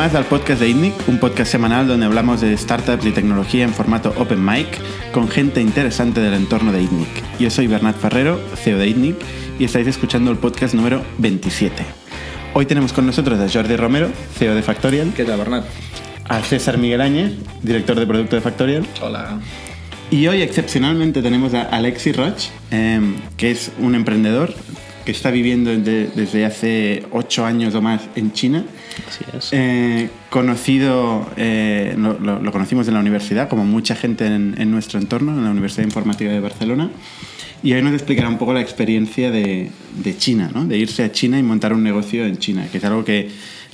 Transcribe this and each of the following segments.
Más al podcast de ITNIC, un podcast semanal donde hablamos de startups y tecnología en formato open mic con gente interesante del entorno de ITNIC. Yo soy Bernat Ferrero, CEO de ITNIC, y estáis escuchando el podcast número 27. Hoy tenemos con nosotros a Jordi Romero, CEO de Factorial. ¿Qué tal, Bernat? A César Miguel Áñez, director de producto de Factorial. Hola. Y hoy excepcionalmente tenemos a Alexi Roch, em, que es un emprendedor que está viviendo desde hace ocho años o más en China. Así es. Eh, conocido, eh, lo, lo, conocimos en la universidad, como mucha gente en, en, nuestro entorno, en la Universidad Informática de Barcelona. Y hoy nos explicará un poco la experiencia de, de China, ¿no? de irse a China y montar un negocio en China, que es algo que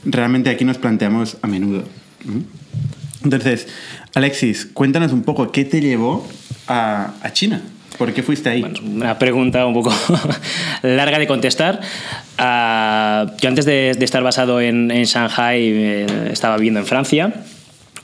realmente aquí nos planteamos a menudo. Entonces, Alexis, cuéntanos un poco qué te llevó a, a China. ¿Por qué fuiste ahí? Una pregunta un poco larga de contestar. Uh, yo antes de, estar basado en, en Shanghai eh, estaba viviendo en Francia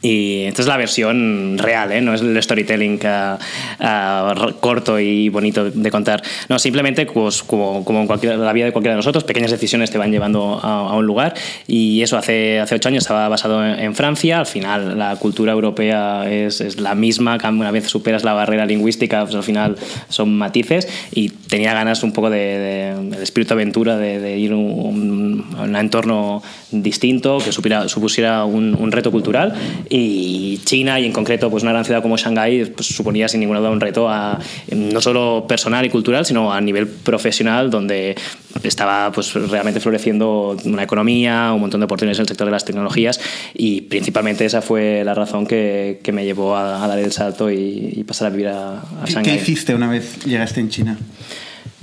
y esta es la versión real, ¿eh? no es el storytelling uh, uh, corto y bonito de contar. No, simplemente pues, como, como en cualquier, la vida de cualquiera de nosotros, pequeñas decisiones te van llevando a, a un lugar. Y eso hace, hace ocho años estaba basado en, en, Francia. Al final, la cultura europea es, es, la misma. Una vez superas la barrera lingüística, pues al final son matices. Y tenía ganas un poco de, de, de espíritu aventura, de, de ir a un, un, un, entorno distinto, que supiera, supusiera un, un reto cultural y China y en concreto pues una gran ciudad como Shanghái pues, suponía sin ninguna duda un reto a, no solo personal y cultural sino a nivel profesional donde estaba pues realmente floreciendo una economía un montón de oportunidades en el sector de las tecnologías y principalmente esa fue la razón que, que me llevó a, a, dar el salto y, y pasar a vivir a, a Shanghái. ¿Qué hiciste una vez llegaste en China?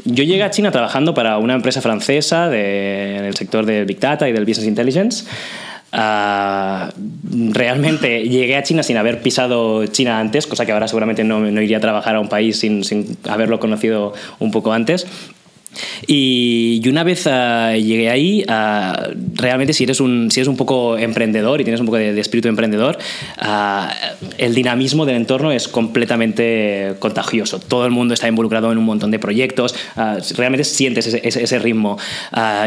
Yo llegué a China trabajando para una empresa francesa de, en el sector del Big Data y del Business Intelligence. Uh, realmente llegué a China sin haber pisado China antes, cosa que ahora seguramente no, no iría a trabajar a un país sin, sin haberlo conocido un poco antes. Y, una vez uh, llegué ahí, uh, realmente si eres, un, si eres un poco emprendedor y tienes un poco de, de espíritu emprendedor, uh, el dinamismo del entorno es completamente contagioso. Todo el mundo está involucrado en un montón de proyectos, realmente sientes ese, ese, ese ritmo.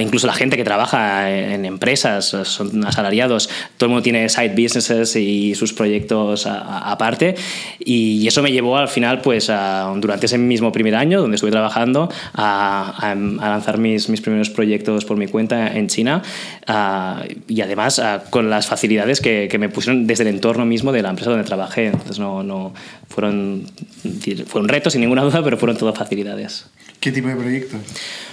incluso la gente que trabaja en empresas, son asalariados, todo el mundo tiene side businesses y sus proyectos aparte. Y eso me llevó al final, pues durante ese mismo primer año, donde estuve trabajando, a a, a, lanzar mis, mis, primeros proyectos por mi cuenta en China uh, y además uh, con las facilidades que, que, me pusieron desde el entorno mismo de la empresa donde trabajé. Entonces no, no fueron, fueron retos sin ninguna duda, pero fueron todas facilidades. ¿Qué tipo de proyectos?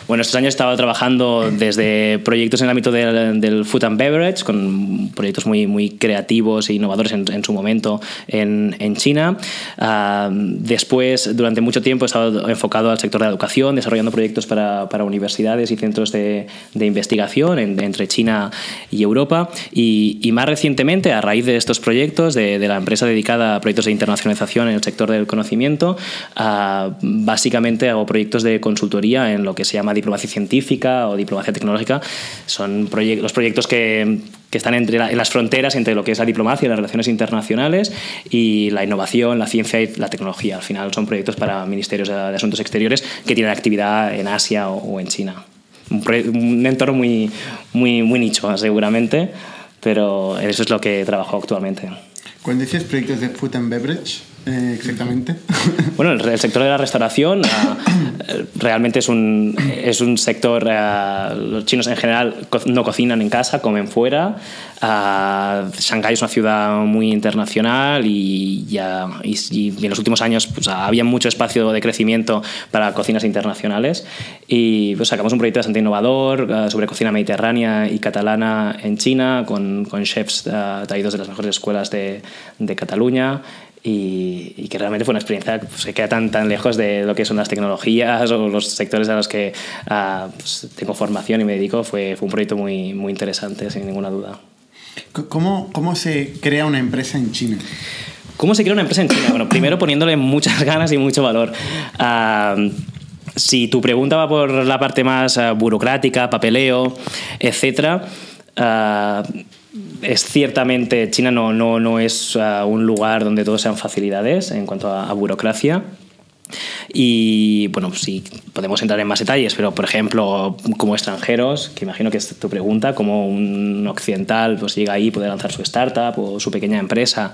Bueno, estos años he estado trabajando desde proyectos en el ámbito del, del food and beverage, con proyectos muy, muy creativos e innovadores en, en su momento en, en China. Uh, después, durante mucho tiempo, he estado enfocado al sector de la educación, desarrollando proyectos para, para universidades y centros de, de investigación en, entre China y Europa. Y, y, más recientemente, a raíz de estos proyectos, de, de, la empresa dedicada a proyectos de internacionalización en el sector del conocimiento, uh, básicamente hago proyectos de consultoría en lo que se llama diplomacia científica o diplomacia tecnológica, son proye los proyectos que, que están entre la, en las fronteras entre lo que es la diplomacia las relaciones internacionales y la innovación, la ciencia y la tecnología. Al final son proyectos para ministerios de, de asuntos exteriores que tienen actividad en Asia o, o en China. Un, un, entorno muy, muy, muy nicho, seguramente, pero eso es lo que trabajo actualmente. Cuando dices proyectos de food and beverage, eh, exactamente. Bueno, el, el, sector de la restauración uh, realmente es un, es un sector. Uh, los chinos en general no cocinan en casa, comen fuera. Uh, Shanghái es una ciudad muy internacional y, ya, y, y en los últimos años pues, había mucho espacio de crecimiento para cocinas internacionales. Y pues, sacamos un proyecto bastante innovador sobre cocina mediterránea y catalana en China, con, con chefs traídos de las mejores escuelas de, de Cataluña. Y, y, que realmente fue una experiencia que pues, queda tan, tan lejos de lo que son las tecnologías o los sectores a los que uh, pues, tengo formación y me dedico. Fue, fue un proyecto muy, muy interesante, sin ninguna duda. ¿Cómo, ¿Cómo se crea una empresa en China? ¿Cómo se crea una empresa en China? Bueno, primero poniéndole muchas ganas y mucho valor. Uh, si tu pregunta va por la parte más uh, burocrática, papeleo, etc., uh, es ciertamente, China no, no, no es uh, un lugar donde todo sean facilidades en cuanto a, burocracia. Y bueno, sí, podemos entrar en más detalles, pero por ejemplo, como extranjeros, que imagino que es tu pregunta, como un occidental pues llega ahí, puede lanzar su startup o su pequeña empresa,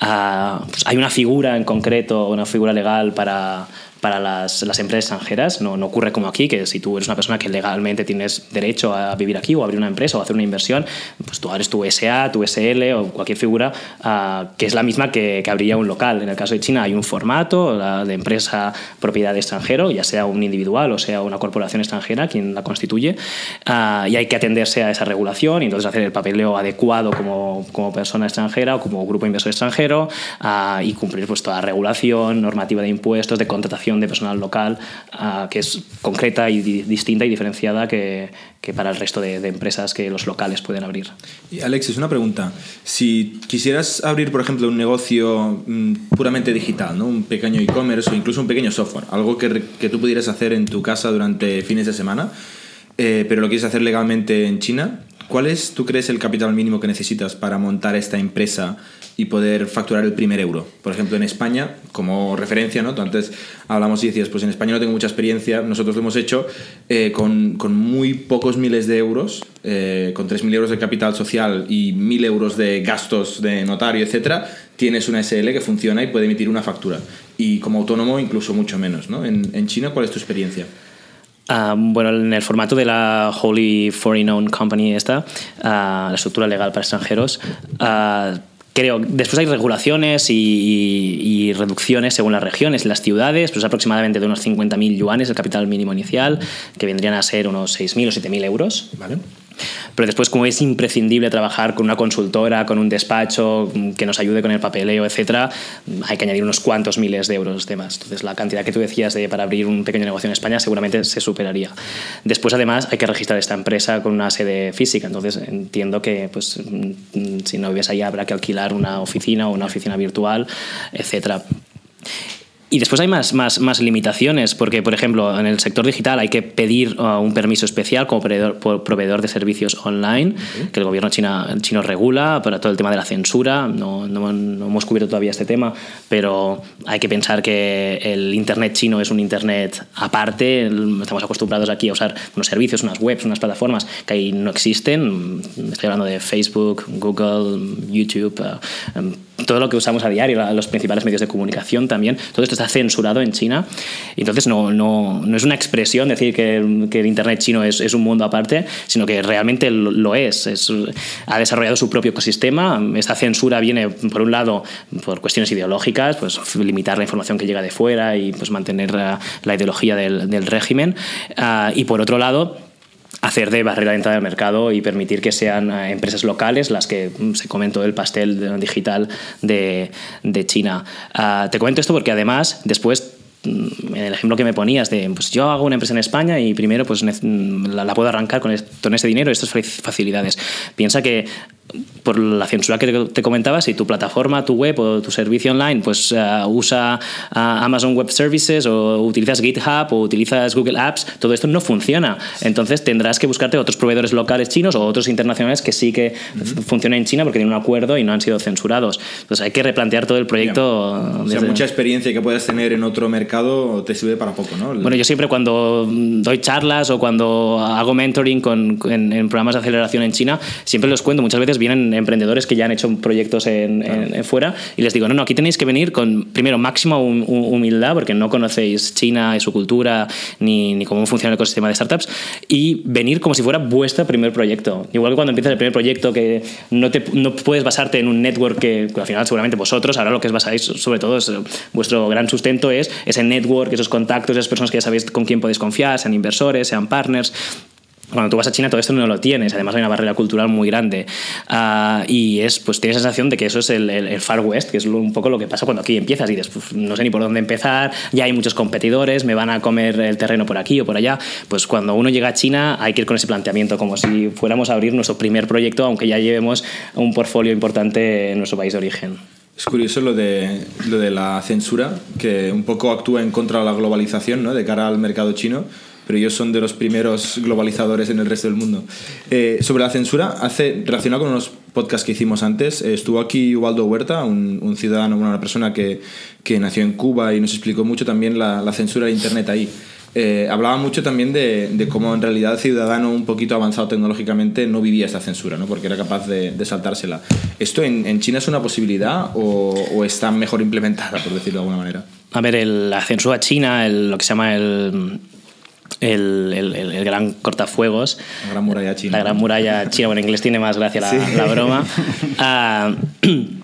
ah, pues hay una figura en concreto, una figura legal para para las, las empresas extranjeras. No, no, ocurre como aquí, que si tú eres una persona que legalmente tienes derecho a vivir aquí o abrir una empresa o hacer una inversión, pues tú abres tu SA, tu SL o cualquier figura uh, que es la misma que, que, abriría un local. En el caso de China hay un formato la de empresa propiedad de extranjero, ya sea un individual o sea una corporación extranjera quien la constituye, uh, y hay que atenderse a esa regulación y entonces hacer el papeleo adecuado como, como persona extranjera o como grupo inversor extranjero uh, y cumplir pues, toda la regulación, normativa de impuestos, de contratación de personal local uh, que es concreta y di distinta y diferenciada que, para el resto de, empresas que los locales pueden abrir. Y Alexis, una pregunta. Si quisieras abrir, por ejemplo, un negocio mmm, puramente digital, ¿no? un pequeño e-commerce o incluso un pequeño software, algo que, que tú pudieras hacer en tu casa durante fines de semana, eh, pero lo quieres hacer legalmente en China, ¿cuál es, tú crees, el capital mínimo que necesitas para montar esta empresa y poder facturar el primer euro. Por ejemplo, en España, como referencia, ¿no? Tú antes hablamos y decías, pues en España no tengo mucha experiencia, nosotros lo hemos hecho eh, con, con, muy pocos miles de euros, eh, con 3.000 euros de capital social y 1.000 euros de gastos de notario, etcétera, tienes una SL que funciona y puede emitir una factura. Y como autónomo incluso mucho menos, ¿no? En, en China, ¿cuál es tu experiencia? Uh, bueno, en el formato de la Holy Foreign Owned Company esta, uh, la estructura legal para extranjeros, uh, creo, después hay regulaciones y, reducciones según las regiones, las ciudades, pues aproximadamente de unos 50.000 yuanes el capital mínimo inicial, que vendrían a ser unos 6.000 o 7.000 euros. Vale. Pero después, como es imprescindible trabajar con una consultora, con un despacho que nos ayude con el papeleo, etcétera, hay que añadir unos cuantos miles de euros de más. Entonces, la cantidad que tú decías de, para abrir un pequeño negocio en España seguramente se superaría. Después, además, hay que registrar esta empresa con una sede física. Entonces, entiendo que pues, si no vives ahí habrá que alquilar una oficina o una oficina virtual, etcétera. Y después hay más, más, más, limitaciones, porque, por ejemplo, en el sector digital hay que pedir uh, un permiso especial como proveedor, proveedor de servicios online, okay. que el gobierno china, chino regula para todo el tema de la censura. No, no, no, hemos cubierto todavía este tema, pero hay que pensar que el Internet chino es un Internet aparte. Estamos acostumbrados aquí a usar unos servicios, unas webs, unas plataformas que ahí no existen. Estoy hablando de Facebook, Google, YouTube. Uh, um, todo lo que usamos a diario, los principales medios de comunicación también, todo esto está censurado en China. Entonces no, no, no es una expresión decir que, que el Internet chino es, es, un mundo aparte, sino que realmente lo es. es. Ha desarrollado su propio ecosistema. Esta censura viene, por un lado, por cuestiones ideológicas, pues limitar la información que llega de fuera y pues mantener la, la ideología del, del régimen. Uh, y por otro lado, hacer de barrera de entrada al mercado y permitir que sean eh, empresas locales las que mm, se comen todo el pastel digital de, de China. Uh, te comento esto porque además después mm, en el ejemplo que me ponías de pues yo hago una empresa en España y primero pues mm, la, la puedo arrancar con, esto, con ese dinero estas facilidades piensa que por la censura que te comentaba, si tu plataforma, tu web o tu servicio online pues uh, usa uh, Amazon Web Services o utilizas GitHub o utilizas Google Apps, todo esto no funciona. Entonces tendrás que buscarte otros proveedores locales chinos o otros internacionales que sí que uh -huh. funcionen en China porque tienen un acuerdo y no han sido censurados. Entonces hay que replantear todo el proyecto. O sea, desde... mucha experiencia que puedas tener en otro mercado te sirve para poco, ¿no? Bueno, yo siempre cuando doy charlas o cuando hago mentoring con, en, en programas de aceleración en China, siempre los cuento. Muchas veces vienen emprendedores que ya han hecho proyectos en, claro. en, en, fuera y les digo, no, no, aquí tenéis que venir con, primero, máxima humildad, porque no conocéis China y su cultura, ni, ni cómo funciona el ecosistema de startups, y venir como si fuera vuestro primer proyecto. Igual que cuando empiezas el primer proyecto, que no, te, no puedes basarte en un network que, que al final seguramente vosotros, ahora lo que os basáis sobre todo es vuestro gran sustento es ese network, esos contactos, esas personas que ya sabéis con quién podéis confiar, sean inversores, sean partners cuando tú vas a China todo esto no lo tienes, además hay una barrera cultural muy grande. Uh, y es, pues tienes la sensación de que eso es el, el, el, Far West, que es un poco lo que pasa cuando aquí empiezas. Y dices, no sé ni por dónde empezar, ya hay muchos competidores, me van a comer el terreno por aquí o por allá, pues cuando uno llega a China hay que ir con ese planteamiento como si fuéramos a abrir nuestro primer proyecto, aunque ya llevemos un portfolio importante en nuestro país de origen. Es curioso lo de, lo de la censura, que un poco actúa en contra de la globalización ¿no? de cara al mercado chino pero ellos son de los primeros globalizadores en el resto del mundo. Eh, sobre la censura, hace, relacionado con unos podcasts que hicimos antes, eh, estuvo aquí Ubaldo Huerta, un, un ciudadano, una persona que, que, nació en Cuba y nos explicó mucho también la, la censura de Internet ahí. Eh, hablaba mucho también de, de, cómo en realidad el ciudadano un poquito avanzado tecnológicamente no vivía esta censura, ¿no? porque era capaz de, de saltársela. ¿Esto en, en, China es una posibilidad o, o, está mejor implementada, por decirlo de alguna manera? A ver, el, la censura china, el, lo que se llama el, el, el, el, gran cortafuegos. La gran muralla china. La gran muralla china, bueno, en inglés tiene más gracia la, sí. la broma. Uh,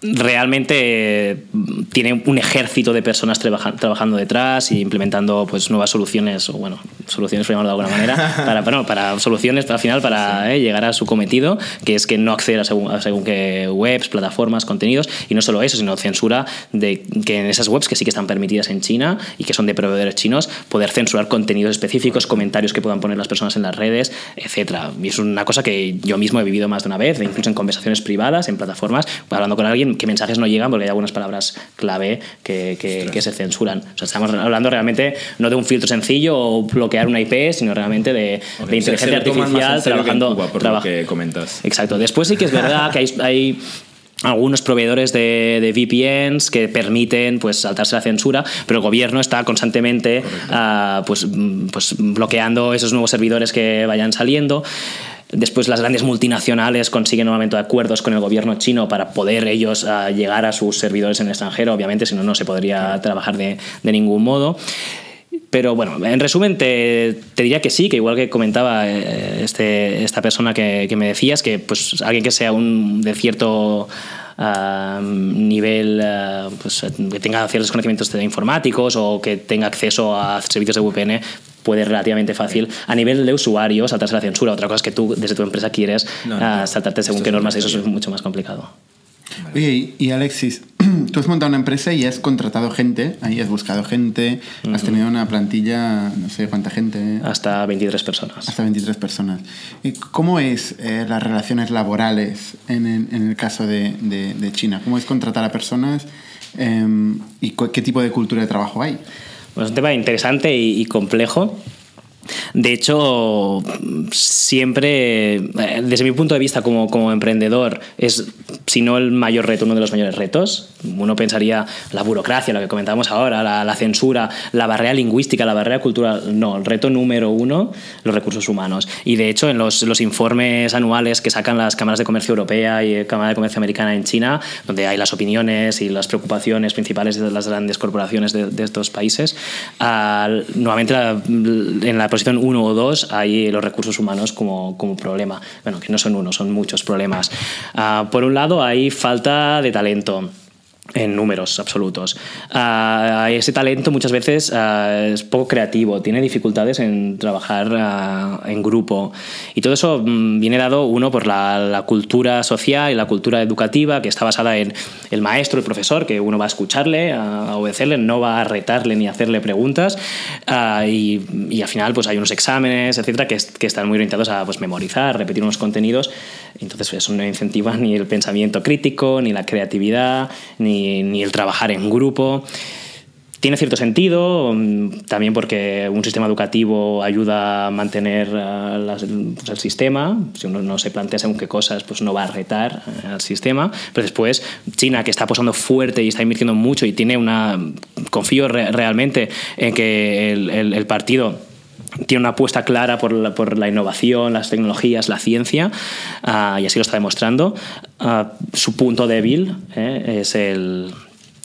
realmente tiene un ejército de personas trabaja, trabajando detrás y implementando pues nuevas soluciones o bueno soluciones por llamarlo de alguna manera para bueno, para soluciones para al final para sí. eh, llegar a su cometido que es que no acceder a según, a según qué webs plataformas contenidos y no solo eso sino censura de que en esas webs que sí que están permitidas en China y que son de proveedores chinos poder censurar contenidos específicos comentarios que puedan poner las personas en las redes etcétera y es una cosa que yo mismo he vivido más de una vez incluso en conversaciones privadas en plataformas hablando con alguien qué mensajes no llegan porque hay algunas palabras clave que, que, que, se censuran. O sea, estamos hablando realmente no de un filtro sencillo o bloquear una IP, sino realmente de, de inteligencia artificial trabajando. Cuba, por lo que comentas. Exacto. Después sí que es verdad que hay, hay algunos proveedores de, de, VPNs que permiten pues saltarse la censura, pero el gobierno está constantemente uh, pues, pues bloqueando esos nuevos servidores que vayan saliendo. Después las grandes multinacionales consiguen nuevamente acuerdos con el gobierno chino para poder ellos uh, llegar a sus servidores en el extranjero, obviamente, si no, no se podría trabajar de, de ningún modo. Pero bueno, en resumen, te, te, diría que sí, que igual que comentaba este, esta persona que, que, me decías, que pues alguien que sea un de cierto uh, nivel, uh, pues, que tenga ciertos conocimientos informáticos o que tenga acceso a servicios de VPN, puede relativamente fácil a nivel de usuario saltarse la censura. Otra cosa es que tú desde tu empresa quieres no, no, uh, saltarte según qué normas, eso es mucho más complicado. Oye, y Alexis, tú has montado una empresa y has contratado gente, ahí has buscado gente, uh -huh. has tenido una plantilla, no sé cuánta gente. Hasta 23 personas. Hasta 23 personas. ¿Cómo es eh, las relaciones laborales en el, en el caso de, de, de, China? ¿Cómo es contratar a personas eh, y qué tipo de cultura de trabajo hay? Es un tema interesante y complejo. De hecho, siempre, eh, desde mi punto de vista como, como, emprendedor, es, si no el mayor reto, uno de los mayores retos. Uno pensaría la burocracia, lo que comentábamos ahora, la, censura, la barrera lingüística, la barrera cultural. No, el reto número uno, los recursos humanos. Y de hecho, en los, los informes anuales que sacan las cámaras de comercio europea y Cámara de Comercio Americana en China, donde hay las opiniones y las preocupaciones principales de las grandes corporaciones de, estos países, uh, nuevamente en la posición 1 o 2 hay los recursos humanos como, como, problema. Bueno, que no son uno, son muchos problemas. Uh, por un lado, hay falta de talento en números absolutos. Uh, ese talento muchas veces uh, es poco creativo, tiene dificultades en trabajar uh, en grupo y todo eso um, viene dado uno por la, la, cultura social y la cultura educativa que está basada en el maestro, el profesor, que uno va a escucharle, a, obedecerle, no va a retarle ni a hacerle preguntas y, y, al final pues hay unos exámenes, etcétera, que, que están muy orientados a pues, memorizar, repetir unos contenidos, entonces eso no incentiva ni el pensamiento crítico, ni la creatividad, ni ni, el trabajar en grupo. Tiene cierto sentido, mm, también porque un sistema educativo ayuda a mantener uh, las, pues, el sistema. Si uno no se plantea según qué cosas, pues no va a retar uh, al sistema. Pero después, China, que está apostando fuerte y está invirtiendo mucho y tiene una. Confío re realmente en que el, el, el partido tiene una apuesta clara por la, por la, innovación, las tecnologías, la ciencia, uh, y así lo está demostrando. Uh, su punto débil eh, es el,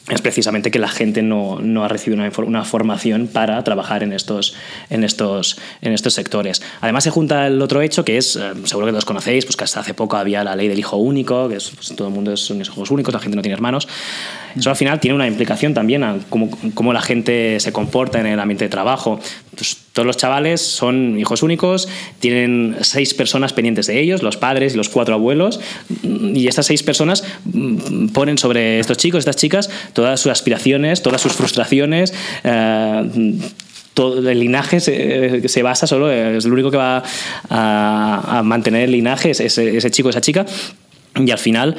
es precisamente que la gente no, no ha recibido una, una, formación para trabajar en estos, en, estos, en estos sectores. Además se junta el otro hecho que es, eh, seguro que los conocéis, pues que hasta hace poco había la ley del hijo único, que es, pues, todo el mundo son hijos únicos, la gente no tiene hermanos. Eso al final tiene una implicación también a cómo, cómo la gente se comporta en el ambiente de trabajo. Pues, todos los chavales son hijos únicos, tienen seis personas pendientes de ellos, los padres y los cuatro abuelos, y estas seis personas mm, ponen sobre estos chicos, estas chicas, todas sus aspiraciones, todas sus frustraciones. Eh, todo el linaje se, se, basa solo, es lo único que va a, a mantener el linaje, es ese, ese chico, esa chica y al final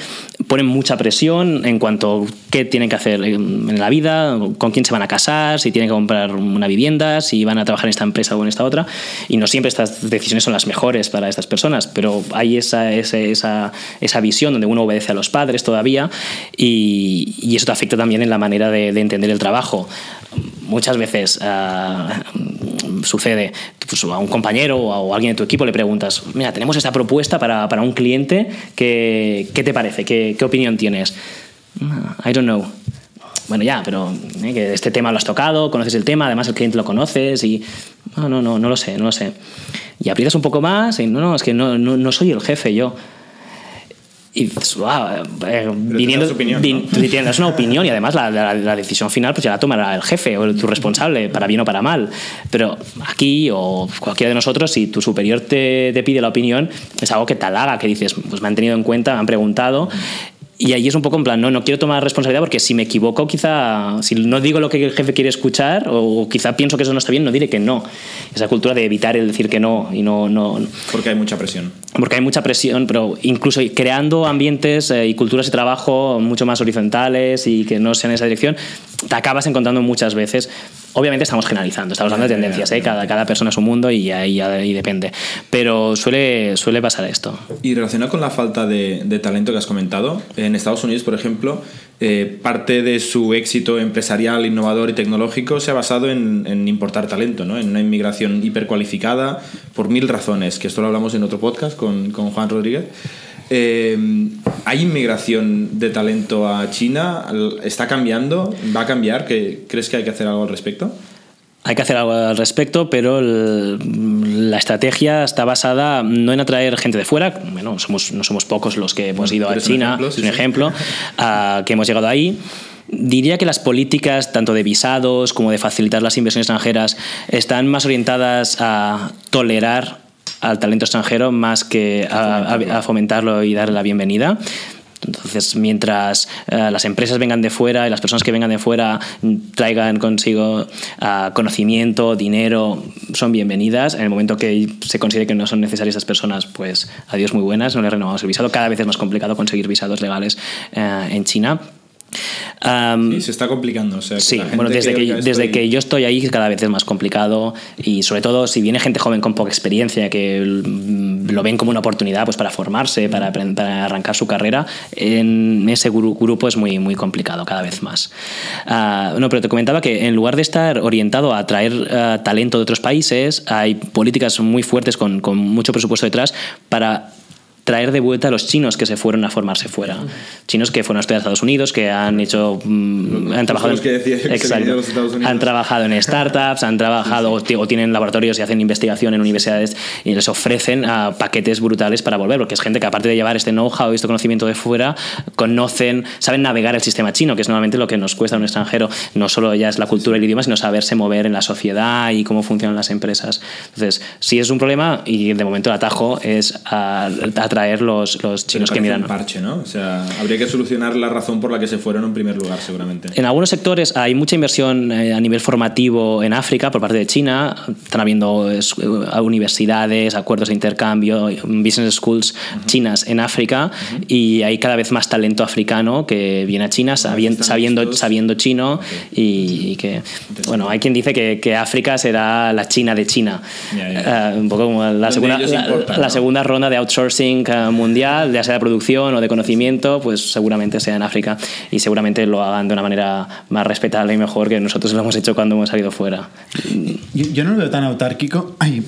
ponen mucha presión en cuanto a qué tienen que hacer en la vida, con quién se van a casar, si tienen que comprar una vivienda, si van a trabajar en esta empresa o en esta otra. Y no siempre estas decisiones son las mejores para estas personas, pero hay esa, esa, esa, visión donde uno obedece a los padres todavía y, y eso te afecta también en la manera de entender el trabajo. Muchas veces uh, sucede pues, a un compañero o a alguien de tu equipo le preguntas, mira, tenemos esta propuesta para, para un cliente, ¿qué, ¿qué, te parece? ¿Qué, ¿Qué opinión tienes? I don't know bueno, ya, pero ¿eh? que este tema lo has tocado, conoces el tema, además el cliente lo conoces y no, no, no, no lo sé, no lo sé. Y aprietas un poco más y no, no, es que no, no, no soy el jefe yo. Y dices, wow, eh, viniendo, opinión, vin, ¿no? tienes una opinión y además la, la, la, decisión final pues ya la tomará el jefe o tu responsable, para bien o para mal. Pero aquí o cualquiera de nosotros, si tu superior te, te pide la opinión, es algo que te halaga, que dices, pues me han tenido en cuenta, me han preguntado y ahí es un poco en plan, no, no quiero tomar responsabilidad porque si me equivoco, quizá, si no digo lo que el jefe quiere escuchar o quizá pienso que eso no está bien, no diré que no. Esa cultura de evitar el decir que no y no... no porque hay mucha presión. Porque hay mucha presión, pero incluso creando ambientes eh, y culturas de trabajo mucho más horizontales y que no sean en esa dirección, te acabas encontrando muchas veces Obviamente estamos generalizando, estamos hablando de tendencias, ¿eh? cada, cada persona es un mundo y ahí, ahí depende. Pero suele, suele pasar esto. Y relacionado con la falta de, de talento que has comentado, en Estados Unidos, por ejemplo, eh, parte de su éxito empresarial, innovador y tecnológico se ha basado en, en, importar talento, ¿no? en una inmigración hipercualificada por mil razones, que esto lo hablamos en otro podcast con, con Juan Rodríguez. Eh, ¿Hay inmigración de talento a China? ¿Está cambiando? ¿Va a cambiar? ¿Qué, ¿Crees que hay que hacer algo al respecto? Hay que hacer algo al respecto, pero el, la estrategia está basada no en atraer gente de fuera, bueno, somos, no somos pocos los que hemos ido a China, ejemplo, es sí, un sí. ejemplo, uh, que hemos llegado ahí. Diría que las políticas, tanto de visados como de facilitar las inversiones extranjeras, están más orientadas a tolerar al talento extranjero más que a, a, a fomentarlo y darle la bienvenida. Entonces, mientras uh, las empresas vengan de fuera y las personas que vengan de fuera traigan consigo uh, conocimiento, dinero, son bienvenidas. En el momento que se considere que no son necesarias esas personas, pues adiós muy buenas, no les renovamos el visado. Cada vez es más complicado conseguir visados legales uh, en China. Um, sí, se está complicando. O sea, sí, bueno, desde, que, desde estoy... que yo estoy ahí cada vez es más complicado y sobre todo si viene gente joven con poca experiencia que lo ven como una oportunidad pues, para formarse, para, para arrancar su carrera, en ese gru grupo es muy, muy complicado cada vez más. Uh, no, pero te comentaba que en lugar de estar orientado a atraer uh, talento de otros países, hay políticas muy fuertes con, con mucho presupuesto detrás para traer de vuelta a los chinos que se fueron a formarse fuera. Chinos que fueron a estudiar a Estados Unidos, que han hecho. Mmm, han trabajado. En, que decía que exacto, han trabajado en startups, han trabajado sí, sí. o tienen laboratorios y hacen investigación en universidades y les ofrecen uh, paquetes brutales para volver, porque es gente que, aparte de llevar este know-how y este conocimiento de fuera, conocen, saben navegar el sistema chino, que es normalmente lo que nos cuesta a un extranjero. No solo ya es la cultura y el idioma, sino saberse mover en la sociedad y cómo funcionan las empresas. Entonces, sí es un problema y de momento el atajo es a, a atraer los, los chinos que miran. Un parche, ¿no? O sea, habría que solucionar la razón por la que se fueron en primer lugar, seguramente. En algunos sectores hay mucha inversión eh, a nivel formativo en África por parte de China. Están habiendo es, universidades, acuerdos de intercambio, business schools uh -huh. chinas en África uh -huh. y hay cada vez más talento africano que viene a China sabiendo, sabiendo, sabiendo chino okay. y, y, que, bueno, hay quien dice que, que, África será la China de China. Yeah, yeah. Uh, un poco como la, segunda, importan, la, ¿no? segunda ronda de outsourcing mundial, ya sea de producción o de conocimiento, pues seguramente sea en África y seguramente lo hagan de una manera más respetable y mejor que nosotros lo hemos hecho cuando hemos salido fuera. Yo, yo no lo veo tan autárquico, ay,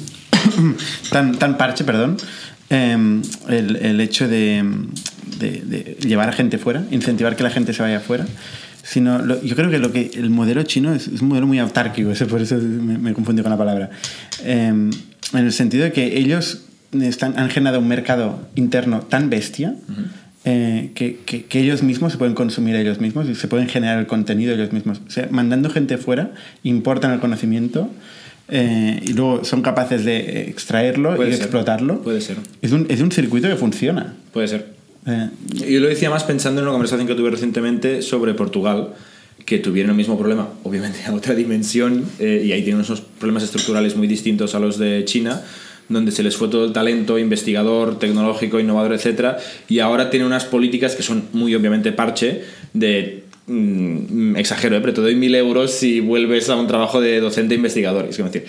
tan, tan parche, perdón, eh, el, el, hecho de, de, de, llevar a gente fuera, incentivar que la gente se vaya fuera. Sino, lo, yo creo que, lo que el modelo chino es, es un modelo muy autárquico, por eso me, me confundí con la palabra. Eh, en el sentido de que ellos están, han generado un mercado interno tan bestia uh -huh. eh, que, que, que, ellos mismos se pueden consumir ellos mismos y se pueden generar el contenido ellos mismos. O sea, mandando gente fuera, importan el conocimiento eh, y luego son capaces de extraerlo Puede y ser. explotarlo. Puede ser. Es un, es un circuito que funciona. Puede ser. Eh, Yo lo decía más pensando en una conversación que tuve recientemente sobre Portugal que tuvieron el mismo problema, obviamente a otra dimensión, eh, y ahí tienen unos problemas estructurales muy distintos a los de China, donde se les fue todo el talento investigador, tecnológico, innovador, etcétera, y ahora tiene unas políticas que son muy obviamente parche de mm, exagero, ¿eh? pero te doy mil euros si vuelves a un trabajo de docente investigador. Es como decir,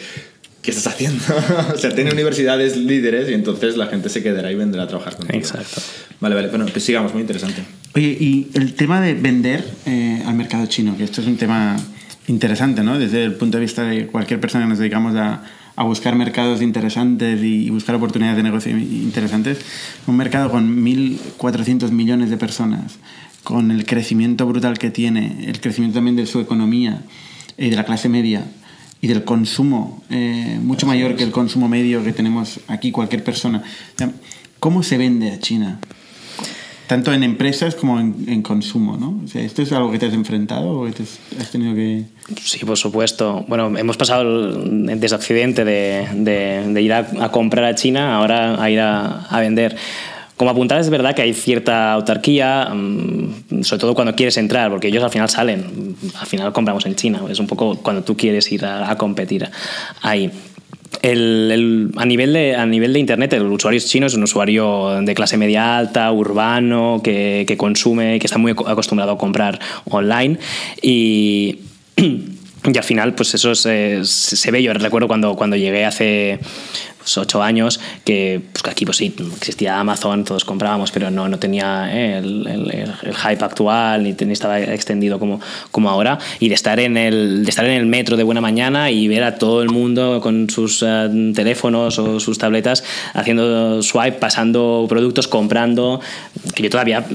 ¿qué estás haciendo? o sea, tiene universidades líderes y entonces la gente se quedará y vendrá a trabajar contigo. Exacto. Vale, vale, bueno, pues sigamos, muy interesante. Oye, y el tema de vender eh, al mercado chino, que esto es un tema interesante, ¿no? Desde el punto de vista de cualquier persona que nos dedicamos a, a buscar mercados interesantes y buscar oportunidades de negocio interesantes. Un mercado con 1.400 millones de personas, con el crecimiento brutal que tiene, el crecimiento también de su economía y de la clase media y del consumo, eh, mucho mayor que el consumo medio que tenemos aquí cualquier persona. ¿Cómo se vende a China? Tanto en empresas como en, en consumo, ¿no? O sea, ¿Esto es algo que te has enfrentado o que te has tenido que...? Sí, por supuesto. Bueno, hemos pasado el desaccidente de, de, de ir a, a, comprar a China, ahora a ir a, a vender. Como apuntar, es verdad que hay cierta autarquía, mm, sobre todo cuando quieres entrar, porque ellos al final salen, al final compramos en China, es un poco cuando tú quieres ir a, a competir ahí. El, el, a, nivel de, a nivel de Internet, el usuario chino es un usuario de clase media alta, urbano, que, que consume, que está muy acostumbrado a comprar online y, y al final, pues eso se, se ve. Yo recuerdo cuando, cuando llegué hace pues, ocho años, que, pues, que aquí pues sí, existía Amazon, todos comprábamos, pero no, no tenía eh, el, el, el, hype actual, ni, ni, estaba extendido como, como ahora. Y de estar, en el, de estar en el metro de buena mañana y ver a todo el mundo con sus uh, teléfonos o sus tabletas haciendo swipe, pasando productos, comprando, que yo todavía,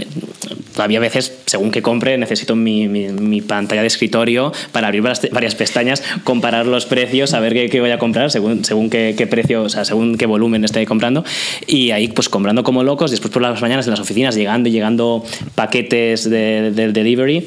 todavía a veces, según que compre, necesito mi, mi, mi pantalla de escritorio para abrir varias, varias, pestañas, comparar los precios, saber qué, qué voy a comprar según, según qué, qué precio, o sea, según qué volumen esté comprando. Y ahí, pues comprando como locos, después por las mañanas en las oficinas, llegando y llegando paquetes del de, de delivery.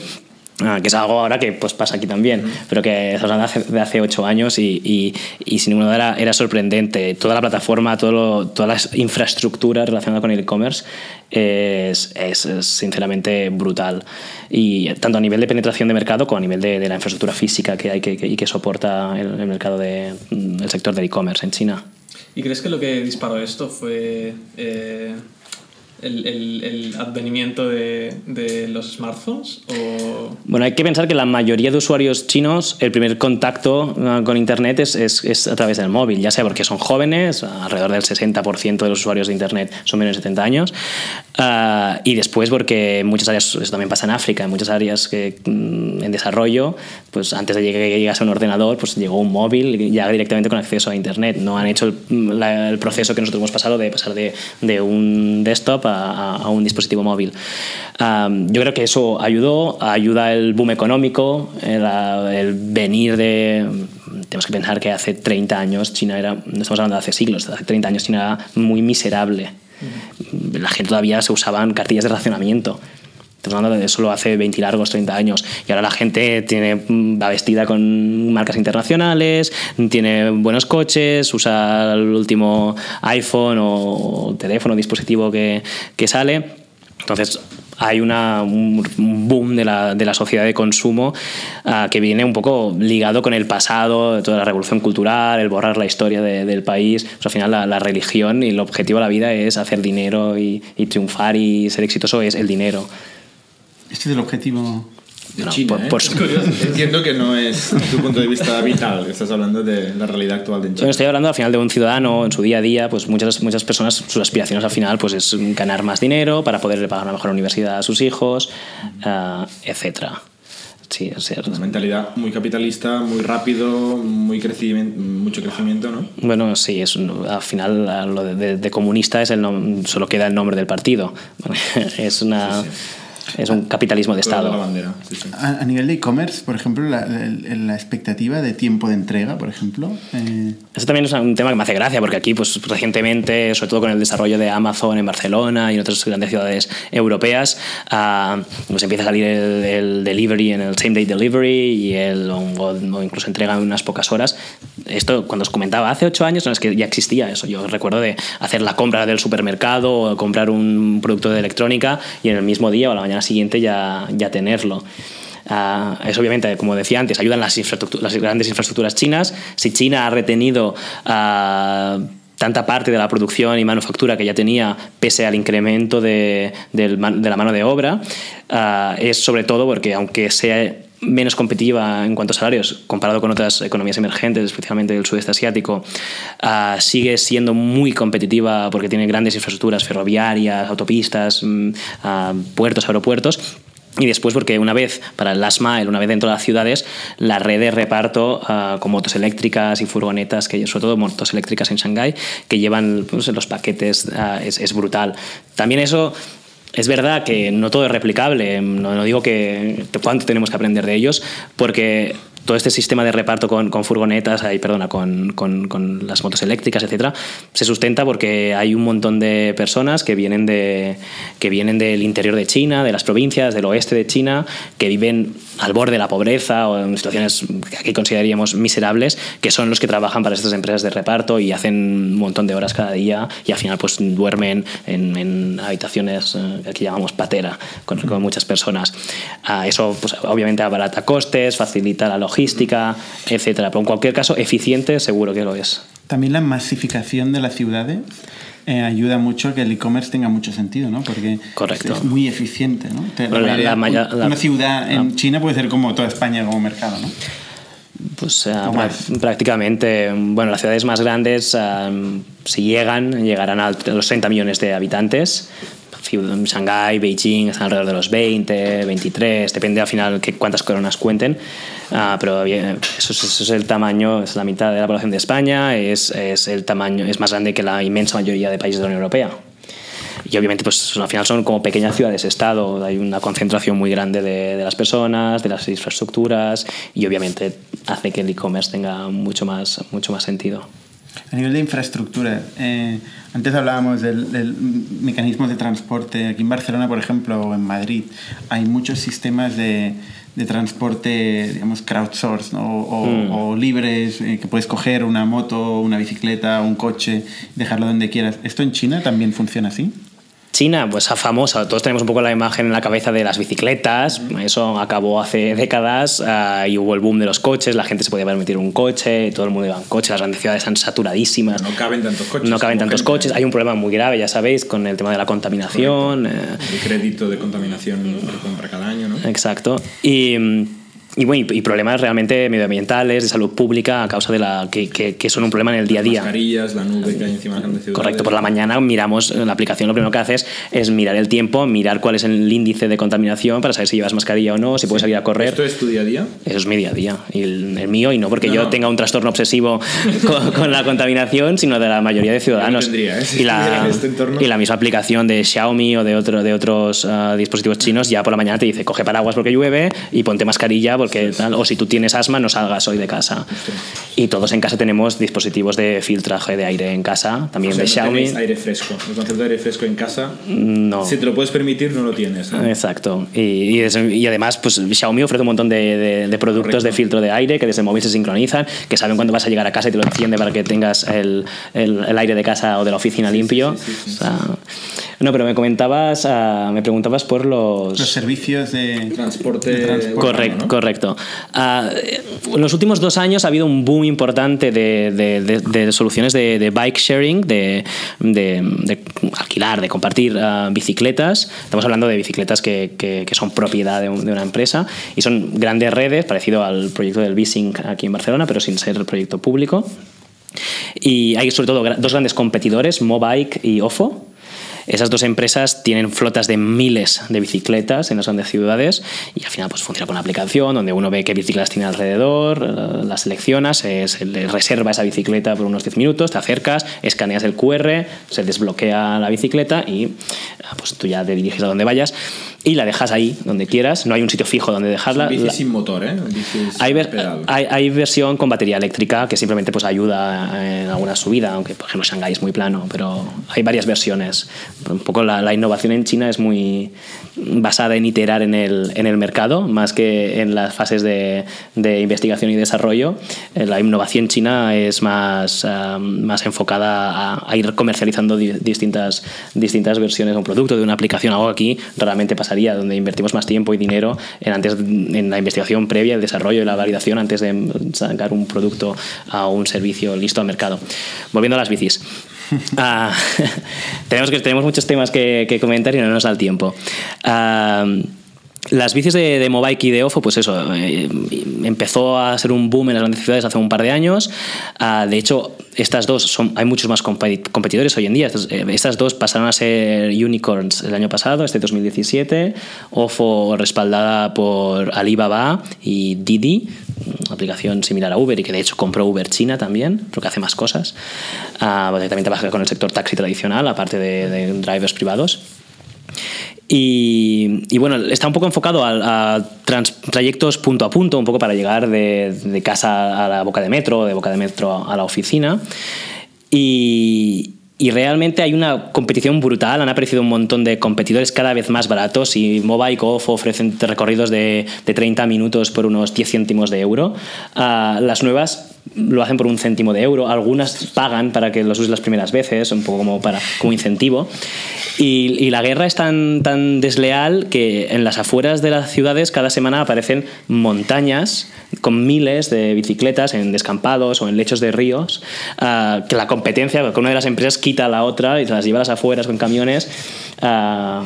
Ah, que es algo ahora que pues, pasa aquí también, mm. pero que estamos hablando de hace, de hace ocho años y, y, y, sin ninguna duda era, era sorprendente. Toda la plataforma, todo lo, toda la infraestructura relacionada con el e-commerce es, es, es, sinceramente brutal. Y tanto a nivel de penetración de mercado como a nivel de, de la infraestructura física que hay que, que, y que soporta el, el mercado del de, sector del e-commerce en China. ¿Y crees que lo que disparó esto fue eh, el, el, el, advenimiento de, de, los smartphones? O... Bueno, hay que pensar que la mayoría de usuarios chinos, el primer contacto uh, con Internet es, es, es, a través del móvil, ya sea porque son jóvenes, alrededor del 60% de los usuarios de Internet son menos de 70 años, uh, y después porque en muchas áreas, eso también pasa en África, en muchas áreas que, mm, en desarrollo, pues antes de que llegase un ordenador, pues llegó un móvil ya directamente con acceso a Internet. No han hecho el, la, el proceso que nosotros hemos pasado de pasar de, de un desktop a, a, un dispositivo móvil. Um, yo creo que eso ayudó, ayuda el boom económico, el, el, venir de... Tenemos que pensar que hace 30 años China era, no estamos hablando de hace siglos, hace 30 años China era muy miserable. La gente todavía se usaban cartillas de racionamiento. De solo hace 20 largos, 30 años. Y ahora la gente tiene, va vestida con marcas internacionales, tiene buenos coches, usa el último iPhone o teléfono, dispositivo que, que sale. Entonces, hay una, un boom de la, de la sociedad de consumo uh, que viene un poco ligado con el pasado, toda la revolución cultural, el borrar la historia de, del país. Pues al final la, la, religión y el objetivo de la vida es hacer dinero y, y triunfar y ser exitoso es el dinero. Este es el objetivo de no, China. Por, ¿eh? por su... Entiendo que no es tu punto de vista vital, estás hablando de la realidad actual de China. Bueno, estoy hablando al final de un ciudadano en su día a día, pues muchas, muchas personas, sus aspiraciones al final pues es ganar más dinero para poder pagar una mejor universidad a sus hijos, uh, etcétera. Sí, es cierto. Una mentalidad muy capitalista, muy rápido, muy crecimiento, mucho crecimiento, ¿no? Bueno, sí, es, al final lo de, de, de comunista es el nom, solo queda el nombre del partido. es una... Sí, sí es un capitalismo de Estado. La bandera, sí, sí. A, a, nivel de e-commerce, por ejemplo, la, la, la, expectativa de tiempo de entrega, por ejemplo. Eh... Eso también es un tema que me hace gracia, porque aquí, pues recientemente, sobre todo con el desarrollo de Amazon en Barcelona y en otras grandes ciudades europeas, uh, pues empieza a salir el, el, delivery en el same day delivery y el, o, o, incluso entrega en unas pocas horas. Esto, cuando os comentaba, hace ocho años no es que ya existía eso. Yo recuerdo de hacer la compra del supermercado o comprar un producto de electrónica y en el mismo día o a la mañana siguiente ya, ya tenerlo. Uh, eso obviamente, como decía antes, ayudan las, las grandes infraestructuras chinas. Si China ha retenido uh, tanta parte de la producción y manufactura que ya tenía, pese al incremento de, de la mano de obra, ah, es sobre todo porque aunque sea menos competitiva en cuanto a salarios comparado con otras economías emergentes, especialmente del sudeste asiático, ah, sigue siendo muy competitiva porque tiene grandes infraestructuras ferroviarias, autopistas, ah, puertos, aeropuertos. Y después porque una vez, para el last mile, una vez dentro de las ciudades, la red de reparto ah, con motos eléctricas y furgonetas, que sobre todo motos eléctricas en Shanghái, que llevan pues, los paquetes, ah, es, es brutal. También eso es verdad que no todo es replicable, no, digo que, que cuánto tenemos que aprender de ellos, porque todo este sistema de reparto con, con furgonetas, ay, perdona, con, con, con las motos eléctricas, etcétera, se sustenta porque hay un montón de personas que vienen, de, que vienen del interior de China, de las provincias, del oeste de China, que viven al borde de la pobreza o en situaciones que aquí consideraríamos miserables, que son los que trabajan para estas empresas de reparto y hacen un montón de horas cada día y al final pues duermen en, en habitaciones eh, que aquí llamamos patera con, con muchas personas. Ah, eso pues, obviamente abarata costes, facilita la logística, etcétera. Pero en cualquier caso, eficiente seguro que lo es. También la masificación de las ciudades eh, ayuda mucho a que el e-commerce tenga mucho sentido, ¿no? Porque Correcto. es muy eficiente, ¿no? La- la la- una ciudad en China puede ser como toda España como mercado, ¿no? Pues más. prácticamente, bueno, las ciudades más grandes, eh, si llegan, llegarán a los 30 millones de habitantes. Shanghái, Beijing están alrededor de los 20, 23, depende al final que cuántas coronas cuenten. Ah, pero bien, eso, es- eso es el tamaño, es la mitad de la población de España, es, es el tamaño, es más grande que la inmensa mayoría de países de la Unión Europea. Y obviamente, pues al final son como pequeñas ciudades-estado, hay una concentración muy grande de, de las personas, de las infraestructuras, y obviamente hace que el e-commerce tenga mucho más, mucho más sentido. A nivel de infraestructura, eh, antes hablábamos del, del mecanismos de transporte. Aquí en Barcelona, por ejemplo, o en Madrid, hay muchos sistemas de, de transporte, digamos, crowdsourced ¿no? o, o libres, eh, que puedes coger una moto, una bicicleta, un coche, dejarlo donde quieras. ¿Esto en China también funciona así? China, pues a famosa, todos tenemos un poco la imagen en la cabeza de las bicicletas, eso acabó hace décadas ah, y hubo el boom de los coches, la gente se podía permitir un coche, todo el mundo iba en coche, las grandes ciudades están saturadísimas. No caben tantos coches. No caben tantos gente. coches, hay un problema muy grave, ya sabéis, con el tema de la contaminación. eh, El crédito de contaminación que compra cada año, ¿no? Exacto. Y, mm, y bueno, y, problemas realmente medioambientales, de salud pública, a causa de la que, que- que son un problema en el día a día. Mascarillas, la nube que hay encima de las ciudades. Correcto, por la mañana miramos la aplicación, lo primero que haces es mirar el tiempo, mirar cuál es el índice de contaminación para saber si llevas mascarilla o no, si puedes salir a correr. ¿Esto es tu día a día? Eso es mi día a día. Y el, el mío, y no porque No, yo no. tenga un trastorno obsesivo con, con la contaminación, sino de la mayoría de ciudadanos. tendría, ¿eh? Si y, la, en este y la misma aplicación de Xiaomi o de, otro, de otros ah, dispositivos chinos, ya por la mañana te dice: coge paraguas porque llueve y ponte mascarilla porque tal. O si tú tienes asma, no salgas hoy de casa. Y todos en casa tenemos dispositivos de filtraje de aire en casa, también O sea, de no Xiaomi. tenéis aire fresco. El concepto de aire fresco en casa, No. si te lo puedes permitir, no lo tienes. ¿no? Exacto. Y, y es- y además, pues Xiaomi ofrece un montón de, de- de productos Correcto. de filtro de aire que desde el móvil se sincronizan, que saben cuándo vas a llegar a casa y te lo enciende para que tengas el, el- el aire de casa o de la oficina limpio. sí, sí, sí, O sea, no, pero me comentabas, ah, me preguntabas por los... Los servicios de Transporte. de transporte. Correcto, ¿no? correcto. Ah, en los últimos dos años ha habido un boom importante de, de- de- de soluciones de, de bike sharing, de, de- de alquilar, de compartir ah, bicicletas. Estamos hablando de bicicletas que, que- que son propiedad de, un- de una empresa y son grandes redes, parecido al proyecto del Bisync aquí en Barcelona, pero sin ser proyecto público. Y hay sobre todo dos grandes competidores, Mobike y Ofo. Esas dos empresas tienen flotas de miles de bicicletas en las grandes ciudades y al final pues funciona con una aplicación donde uno ve qué bicicletas tiene alrededor, eh, las seleccionas, se, se le reserva esa bicicleta por unos 10 minutos, te acercas, escaneas el QR, se desbloquea la bicicleta y ah, pues tú ya te diriges a donde vayas y la dejas ahí donde quieras, no hay un sitio fijo donde dejarla. Bici La- sin motor, ¿eh? Hay, ver- pedal. hay, hay versión con batería eléctrica que simplemente pues ayuda en alguna subida, aunque por ejemplo Shanghái es muy plano, pero hay varias versiones un poco la, la innovación en China es muy basada en iterar en el, en el mercado, más que en las fases de, de investigación y desarrollo. Eh, La innovación china es más, ah, más enfocada a, ir comercializando di- distintas, distintas versiones de un producto, de una aplicación. Algo aquí raramente pasaría, donde invertimos más tiempo y dinero en, antes, en la investigación previa, el desarrollo y la validación antes de sacar un producto a un servicio listo al mercado. Volviendo a las bicis. Ah, tenemos, que, tenemos muchos temas que, que comentar y no nos da el tiempo. Ah, las bicis de, de Mobike y de Ofo, pues eso, eh, empezó a ser un boom en las grandes ciudades hace un par de años. Ah, de hecho, estas dos, son, hay muchos más competi- competidores hoy en día. Estas, eh, estas dos pasaron a ser unicorns el año pasado, este 2017. Ofo respaldada por Alibaba y Didi, aplicación similar a Uber y que de hecho compró Uber China también, porque hace más cosas. Porque también trabaja con el sector taxi tradicional, aparte de, de drivers privados. Y, y bueno, está un poco enfocado a, a trans- trayectos punto a punto, un poco para llegar de, de casa a la boca de metro, de boca de metro a la oficina. Y, y realmente hay una competición brutal, han aparecido un montón de competidores cada vez más baratos y Mobile y Ofo ofrecen recorridos de, de 30 minutos por unos 10 céntimos de euro. Ah, las nuevas lo hacen por un céntimo de euro, algunas pagan para que los uses las primeras veces, un poco como, para, como incentivo. Y, y la guerra es tan, tan desleal que en las afueras de las ciudades cada semana aparecen montañas con miles de bicicletas en descampados o en lechos de ríos, ah, que la competencia, que una de las empresas quita a la otra y se las lleva a las afueras con camiones. ah,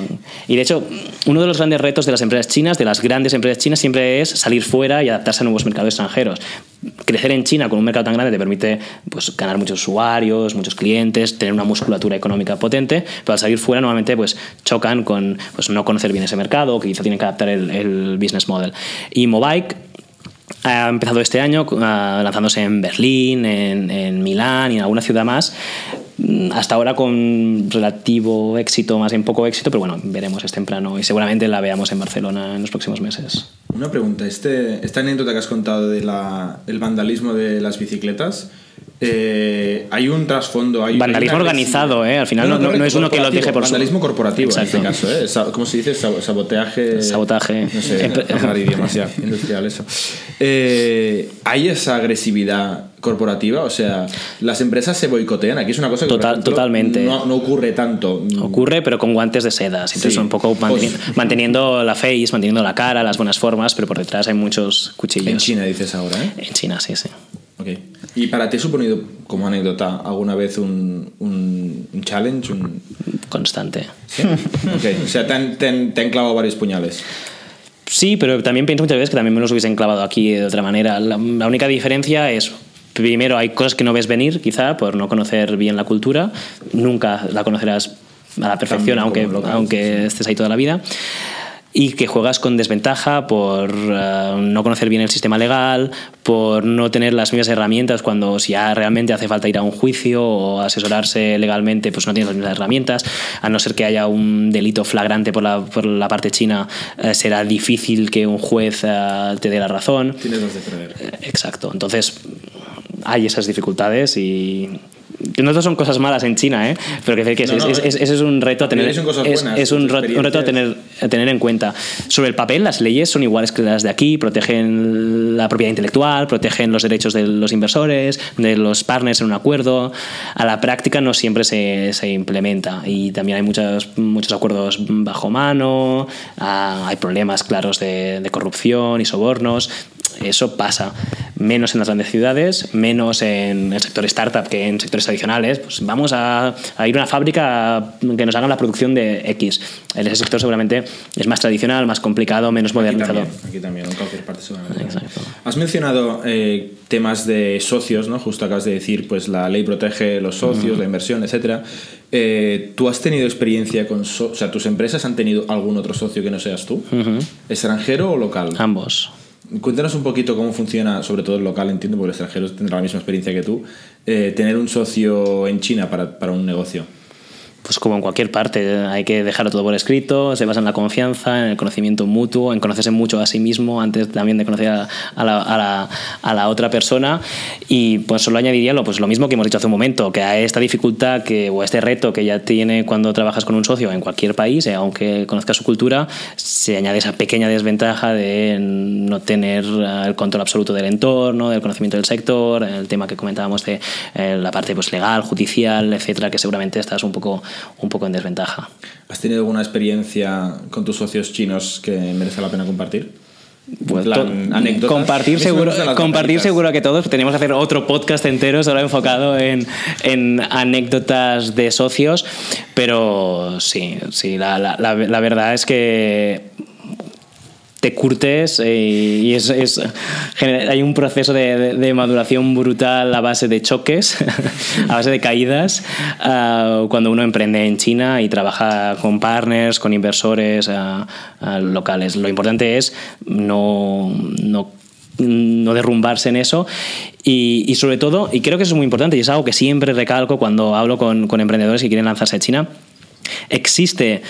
y de hecho, uno de los grandes retos de las empresas chinas, de las grandes empresas chinas, siempre es salir fuera y adaptarse a nuevos mercados extranjeros. Crecer en China con un mercado tan grande te permite pues, ganar muchos usuarios, muchos clientes, tener una musculatura económica potente, pero al salir fuera normalmente pues, chocan con pues, no conocer bien ese mercado o que quizá tienen que adaptar el, el business model. Y Mobike ha empezado este año ah, lanzándose en Berlín, en, en Milán y en alguna ciudad más. Mm, Hasta ahora con relativo éxito, más bien poco éxito, pero bueno, veremos, es temprano y seguramente la veamos en Barcelona en los próximos meses. Una pregunta, este, esta anécdota que has contado del el vandalismo de las bicicletas, eh, hay un trasfondo. Hay, Vandalismo organizado, ¿eh? Al final no- no- no es uno que lo deje por su- Vandalismo corporativo Exacto. en este caso, ¿eh? ¿Cómo se dice? Sab- Sabotaje. Sabotaje. No sé, hablar idiomas ya, industrial eso. Eh, ¿Hay esa agresividad corporativa? O sea, las empresas se boicotean. Aquí es una cosa que por Total- ejemplo, totalmente. No, no ocurre tanto. Ocurre, pero con guantes de seda. Siempre Sí. es un poco manteni- Pues- manteniendo la face, manteniendo la cara, las buenas formas, pero por detrás hay muchos cuchillos. En China dices ahora, ¿eh? En China, sí, sí. ¿Y para ti ha suponido, como anécdota, alguna vez un, un, un challenge? Un... Constante. ¿Sí? O sea, te han, te han- te han clavado varios puñales. Sí, pero también pienso muchas veces que también me los hubiesen clavado aquí de otra manera. La, la única diferencia es, primero, hay cosas que no ves venir, quizá, por no conocer bien la cultura. Nunca la conocerás a la perfección, También aunque, aunque estés ahí toda la vida. Y que juegas con desventaja por eh, no conocer bien el sistema legal, por no tener las mismas herramientas cuando si ya realmente hace falta ir a un juicio o asesorarse legalmente, pues no tienes las mismas herramientas. A no ser que haya un delito flagrante por la, por la parte china, eh, será difícil que un juez eh, te dé la razón. Tienes dos de perder. Exacto. Entonces, hay esas dificultades y. No son cosas malas en China, ¿eh? pero que, que es, No, es- es- ese es un reto a tener, es, buenas, es un, reto a tener, a tener en cuenta. Sobre el papel, las leyes son iguales que las de aquí, protegen la propiedad intelectual, protegen los derechos de los inversores, de los partners en un acuerdo. A la práctica no siempre se, se implementa y también hay muchos, muchos acuerdos bajo mano, ah, hay problemas claros de, de corrupción y sobornos. Eso pasa menos en las grandes ciudades, menos en el sector startup que en sectores tradicionales. Pues vamos a, a ir a una fábrica que nos haga la producción de X. En ese sector seguramente es más tradicional, más complicado, menos Aquí modernizado. también, aquí también, en cualquier parte seguramente. Exacto. Has mencionado eh, temas de socios, ¿no? Justo acabas de decir, pues la ley protege los socios, la inversión, etcétera. Eh, ¿Tú has tenido experiencia con, so- o sea, tus empresas han tenido algún otro socio que no seas tú? ¿Extranjero o local? Ambos. Cuéntanos un poquito cómo funciona, sobre todo el local, entiendo, porque el extranjero tendrá la misma experiencia que tú, eh, tener un socio en China para, para un negocio. Pues como en cualquier parte, hay que dejarlo todo por escrito, se basa en la confianza, en el conocimiento mutuo, en conocerse mucho a sí mismo antes también de conocer a, a la, a la- a la otra persona. Y pues solo añadiría lo, pues lo mismo que hemos dicho hace un momento, que a esta dificultad que, o a este reto que ya tiene cuando trabajas con un socio en cualquier país, eh, aunque conozcas su cultura, se añade esa pequeña desventaja de no tener eh, el control absoluto del entorno, del conocimiento del sector, el tema que comentábamos de eh, la parte pues, legal, judicial, etcétera, que seguramente estás un poco, un poco en desventaja. ¿Has tenido alguna experiencia con tus socios chinos que merece la pena compartir? Pues, plan, compartir seguro, compartir seguro que todos. Tenemos que hacer otro podcast entero solo enfocado en, en anécdotas de socios. Pero sí, sí, la, la- la- la verdad es que te curtes eh, y es, es- hay un proceso de, de- de maduración brutal a base de choques, a base de caídas, ah, cuando uno emprende en China y trabaja con partners, con inversores ah, ah, locales. Lo importante es no, no no derrumbarse en eso y, y sobre todo, y creo que eso es muy importante y es algo que siempre recalco cuando hablo con, con emprendedores que quieren lanzarse a China, existe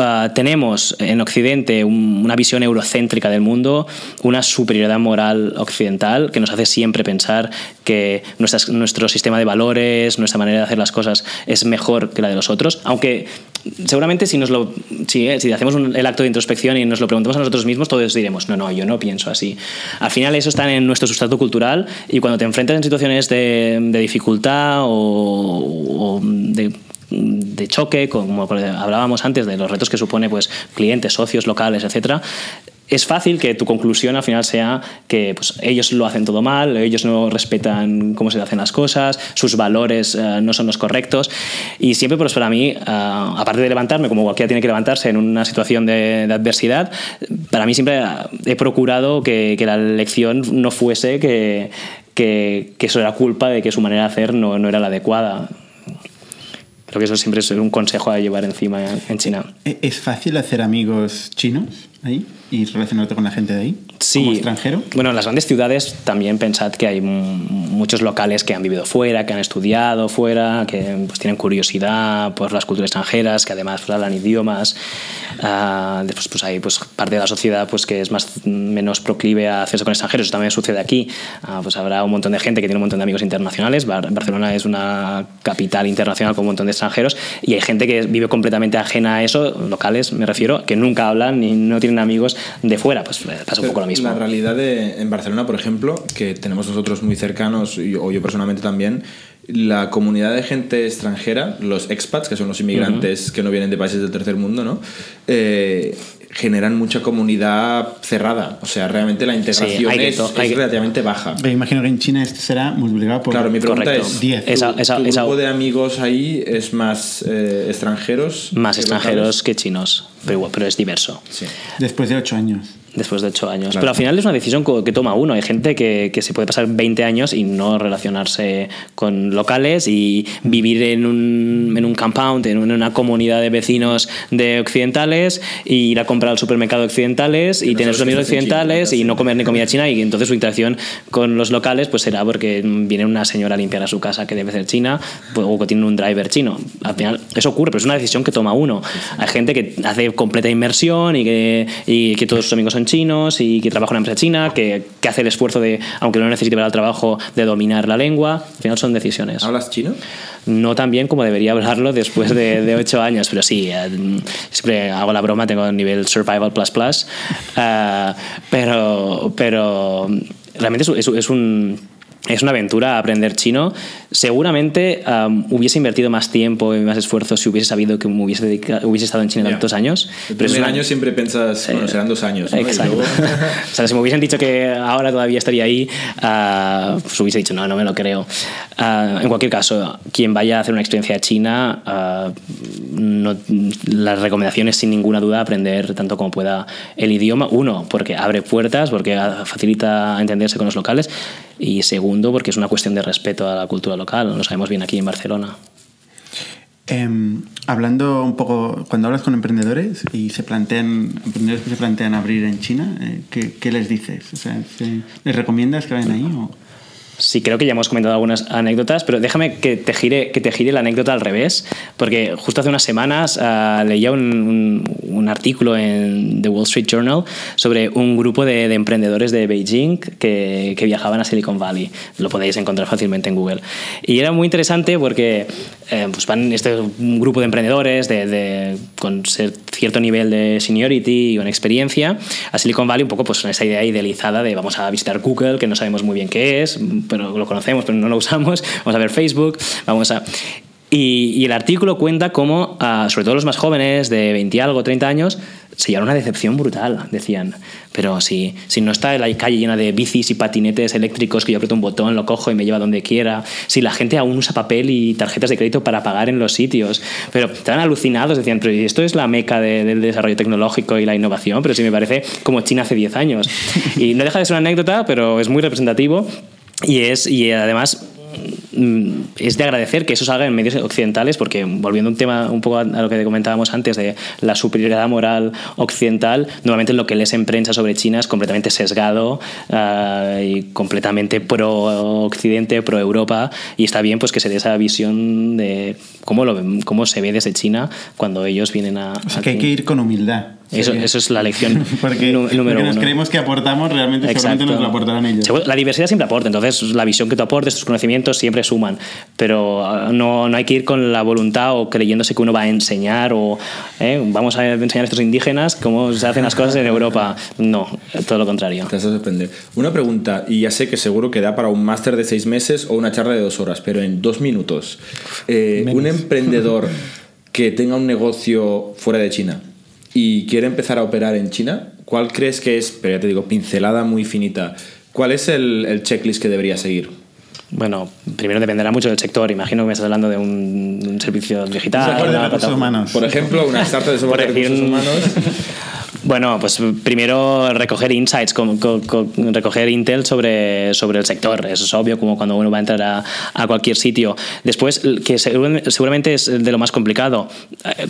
ah, tenemos en Occidente un- una visión eurocéntrica del mundo, una superioridad moral occidental que nos hace siempre pensar que nuestras- nuestro sistema de valores, nuestra manera de hacer las cosas es mejor que la de los otros, aunque seguramente si nos lo si, eh, si hacemos un- el acto de introspección y nos lo preguntamos a nosotros mismos todos diremos no no yo no pienso así al final eso está en nuestro sustrato cultural y cuando te enfrentas en situaciones de, de dificultad o, o de de choque, como hablábamos antes de los retos que supone pues clientes, socios locales, etcétera, es fácil que tu conclusión al final sea que pues, ellos lo hacen todo mal, ellos no respetan cómo se hacen las cosas, sus valores eh, no son los correctos. Y siempre, pues para mí, eh, aparte de levantarme, como cualquiera tiene que levantarse en una situación de, adversidad, para mí siempre he procurado que, que la lección no fuese que, que, que eso era culpa de que su manera de hacer no, no era la adecuada. Creo que eso siempre es un consejo a llevar encima en China. ¿E- ¿Es fácil hacer amigos chinos ahí y relacionarte con la gente de ahí? Sí. ¿Como extranjero? Bueno, en las grandes ciudades también pensad que hay muchos locales que han vivido fuera, que han estudiado fuera, que pues, tienen curiosidad por las culturas extranjeras, que además pues, hablan idiomas. Ah, después pues, hay pues, parte de la sociedad pues, que es más, menos proclive a hacerse con extranjeros. Eso también sucede aquí. Ah, pues habrá un montón de gente que tiene un montón de amigos internacionales. Bar- Barcelona es una capital internacional con un montón de extranjeros y hay gente que vive completamente ajena a eso, locales me refiero, que nunca hablan ni no tienen amigos de fuera. Pues eh, pasa un poco lo mismo. La realidad de, en Barcelona, por ejemplo, que tenemos nosotros muy cercanos, o yo personalmente también, la comunidad de gente extranjera, los expats, que son los inmigrantes que no vienen de países del tercer mundo, ¿no? Eh, generan mucha comunidad cerrada. O sea, realmente la integración hay que es, es relativamente baja. Me imagino que en China esto será multiplicado por... Claro, mi pregunta Correcto. es, Diez. ¿tu, Esa- esa- tu esa- grupo de amigos ahí es más eh, extranjeros? Más que extranjeros locales? que chinos, pero, pero es diverso. Sí. Después de ocho años. Después de ocho años. Claro. Pero al final es una decisión que toma uno. Hay gente que, que se puede pasar 20 años y no relacionarse con locales y vivir en un, en un compound, en una comunidad de vecinos de occidentales, y ir a comprar al supermercado occidentales y tener que amigos en China, occidentales y no comer ni comida china y entonces su interacción con los locales pues será porque viene una señora a limpiar a su casa que debe ser china pues, o que tiene un driver chino. Al final eso ocurre, pero es una decisión que toma uno. Hay gente que hace completa inmersión y que, y que todos sus amigos son chinos y que trabaja en una empresa china, que, que hace el esfuerzo de, aunque no necesite para el trabajo, de dominar la lengua. Al final son decisiones. ¿Hablas chino? No tan bien como debería hablarlo después de, de ocho años, pero sí, eh, siempre hago la broma, tengo nivel Survival Plus Plus, eh, pero, pero realmente es, es- es un... Es una aventura aprender chino. Seguramente um, hubiese invertido más tiempo y más esfuerzo si hubiese sabido que me hubiese, dedicado- hubiese estado en China Ya. tantos años. El Pero primer una- año siempre piensas, bueno, serán dos años. Exacto. luego- o sea, si me hubiesen dicho que ahora todavía estaría ahí, ah, pues hubiese dicho, no, no me lo creo. Ah, en cualquier caso, quien vaya a hacer una experiencia china, ah, no- la recomendación es sin ninguna duda aprender tanto como pueda el idioma. Uno, porque abre puertas, porque facilita entenderse con los locales. Y segundo, porque es una cuestión de respeto a la cultura local. Lo sabemos bien aquí en Barcelona. Em, hablando un poco, cuando hablas con emprendedores y se plantean, emprendedores que se plantean abrir en China, eh, ¿qué, qué les dices? O sea, ¿se- ¿Les recomiendas que vayan ahí? O? Sí, creo que ya hemos comentado algunas anécdotas, pero déjame que te gire, que te gire la anécdota al revés, porque justo hace unas semanas uh, leía un, un, un, artículo en The Wall Street Journal sobre un grupo de, de emprendedores de Beijing que, que, viajaban a Silicon Valley. Lo podéis encontrar fácilmente en Google. Y era muy interesante porque eh, pues van este grupo de emprendedores de, de, con cierto nivel de seniority y una experiencia a Silicon Valley un poco pues con esa idea idealizada de vamos a visitar Google, que no sabemos muy bien qué es, pero lo conocemos, pero no lo usamos. Vamos a ver Facebook, vamos a... Y, y el artículo cuenta cómo, uh, sobre todo los más jóvenes, de 20 y algo, 30 años, se llevaron una decepción brutal, decían. Pero si, si no está la calle llena de bicis y patinetes eléctricos que yo aprieto un botón, lo cojo y me lleva donde quiera, si la gente aún usa papel y tarjetas de crédito para pagar en los sitios, pero estaban alucinados, decían, pero esto es la meca de, del desarrollo tecnológico y la innovación, pero si me parece como China hace 10 años. Y no deja de ser una anécdota, pero es muy representativo y, es, y además es de agradecer que eso salga en medios occidentales, porque volviendo un tema un poco a lo que comentábamos antes de la superioridad moral occidental, normalmente lo que lees en prensa sobre China es completamente sesgado uh, y completamente pro Occidente, pro Europa, y está bien pues que se dé esa visión de cómo, lo, cómo se ve desde China cuando ellos vienen a... O sea, que hay que ir con humildad. Eso, eso, es la lección porque, número porque nos uno. creemos que aportamos, realmente seguramente nos lo aportarán ellos. La diversidad siempre aporta, entonces la visión que tú aportes, tus conocimientos siempre suman, pero uh, no, no hay que ir con la voluntad o creyéndose que uno va a enseñar o eh, vamos a enseñar a estos indígenas cómo se hacen las cosas en Europa. No, todo lo contrario. Te vas a sorprender. Una pregunta, y ya sé que seguro que da para un máster de seis meses o una charla de dos horas, pero en dos minutos, eh, un emprendedor que tenga un negocio fuera de China, y quiere empezar a operar en China, ¿cuál crees que es, pero ya te digo, pincelada muy finita, cuál es el, el checklist que debería seguir? Bueno, primero dependerá mucho del sector. Imagino que me estás hablando de un, un servicio digital. Software de recursos humanos. Por ejemplo, una startup de software de recursos humanos. Bueno, pues primero recoger insights, con, con, con, recoger intel sobre, sobre el sector. Eso es obvio, como cuando uno va a entrar a, a, cualquier sitio. Después, que seguramente es de lo más complicado,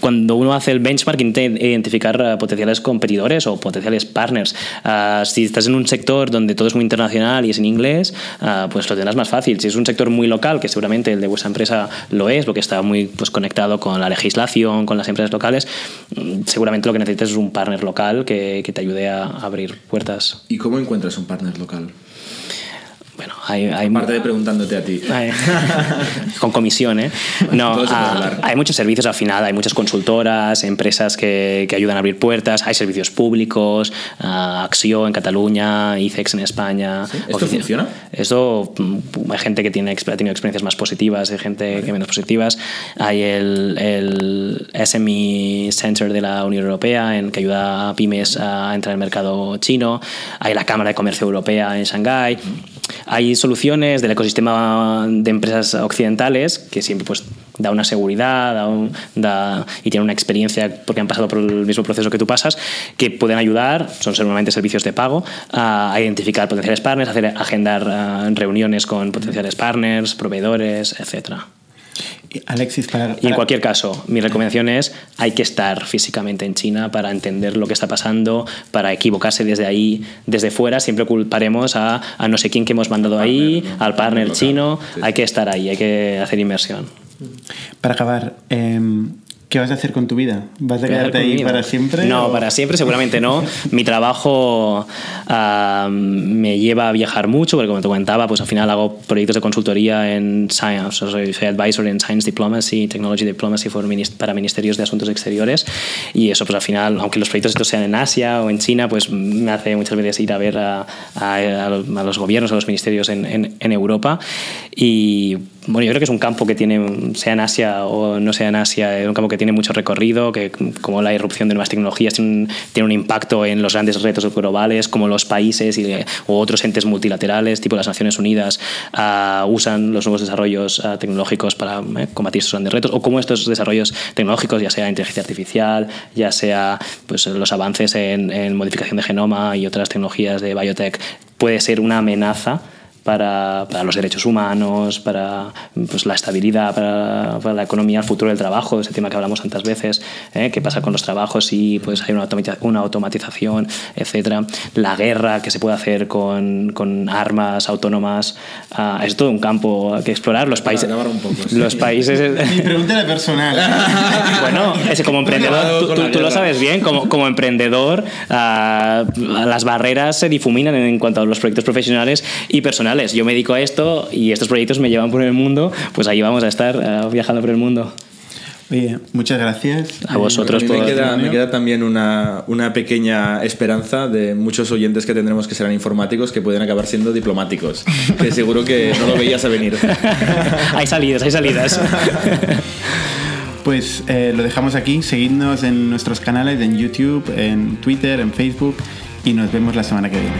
cuando uno hace el benchmark, intenta identificar potenciales competidores o potenciales partners. Uh, si estás en un sector donde todo es muy internacional y es en inglés, uh, pues lo tendrás más fácil. Si es un sector muy local, que seguramente el de vuestra empresa lo es, porque está muy pues, conectado con la legislación, con las empresas locales, seguramente lo que necesitas es un partner local que, que, te ayude a abrir puertas. ¿Y cómo encuentras un partner local? Bueno, hay, hay Aparte de preguntándote a ti. Hay, con comisión, ¿eh? No, a, hay muchos servicios al final, hay muchas consultoras, empresas que, que ayudan a abrir puertas, hay servicios públicos, uh, Acción en Cataluña, ICEX en España. ¿Sí? ¿Esto funciona? Esto, hay gente que tiene, ha tenido experiencias más positivas, hay gente vale. que menos positivas. Hay el, el SME Center de la Unión Europea en que ayuda a pymes a entrar en el mercado chino. Hay la Cámara de Comercio Europea en Shanghái. Hay soluciones del ecosistema de empresas occidentales que siempre pues, da una seguridad da y tienen una experiencia porque han pasado por el mismo proceso que tú pasas, que pueden ayudar, son normalmente servicios de pago, a, identificar potenciales partners, hacer, agendar uh, reuniones con potenciales partners, proveedores, etcétera. Alexis, para, para, Y en cualquier caso, mi recomendación es hay que estar físicamente en China para entender lo que está pasando, para equivocarse desde ahí, desde fuera. Siempre culparemos a, a no sé quién que hemos mandado partner, ahí, ¿no? al partner Local. chino. Sí, hay que estar ahí, hay que hacer inversión. Para acabar, eh, ¿qué vas a hacer con tu vida? ¿Vas a quedarte ahí para siempre? No, o? para siempre seguramente no. Mi trabajo uh, me lleva a viajar mucho, porque como te comentaba, pues al final hago proyectos de consultoría en Science, soy, soy advisor en Science Diplomacy, Technology Diplomacy for minist para ministerios de asuntos exteriores y eso pues al final, aunque los proyectos estos sean en Asia o en China, pues me hace muchas veces ir a ver a, a, a los gobiernos, a los ministerios en, en, en Europa y bueno, yo creo que es un campo que tiene, sea en Asia o no sea en Asia, es un campo que tiene mucho recorrido, que como la irrupción de nuevas tecnologías tiene un, impacto en los grandes retos globales, como los países y, o otros entes multilaterales, tipo las Naciones Unidas, uh, usan los nuevos desarrollos uh, tecnológicos para eh, combatir esos grandes retos, o cómo estos desarrollos tecnológicos, ya sea inteligencia artificial, ya sea pues, los avances en, en modificación de genoma y otras tecnologías de biotech, puede ser una amenaza para, para los derechos humanos, para pues, la estabilidad, para, para la economía, el futuro del trabajo, ese tema que hablamos tantas veces, ¿eh? qué pasa con los trabajos si pues, hay una, automatiza- una automatización, etcétera. La guerra que se puede hacer con, con armas autónomas, ah, es todo un campo que explorar. Los países, poco, sí. los países Mi pregunta era personal. bueno, es como emprendedor, tú, tú- tú lo sabes bien, como, como emprendedor, ah, las barreras se difuminan en cuanto a los proyectos profesionales y personales. Yo me dedico a esto y estos proyectos me llevan por el mundo, pues ahí vamos a estar ah, viajando por el mundo. Oye, muchas gracias. A vosotros A mí me por- queda, me queda también una, una pequeña esperanza de muchos oyentes que tendremos que serán informáticos que pueden acabar siendo diplomáticos. Que seguro que no lo veías a venir. hay salidas, hay salidas. Pues eh, lo dejamos aquí. Seguidnos en nuestros canales, en YouTube, en Twitter, en Facebook. Y nos vemos la semana que viene.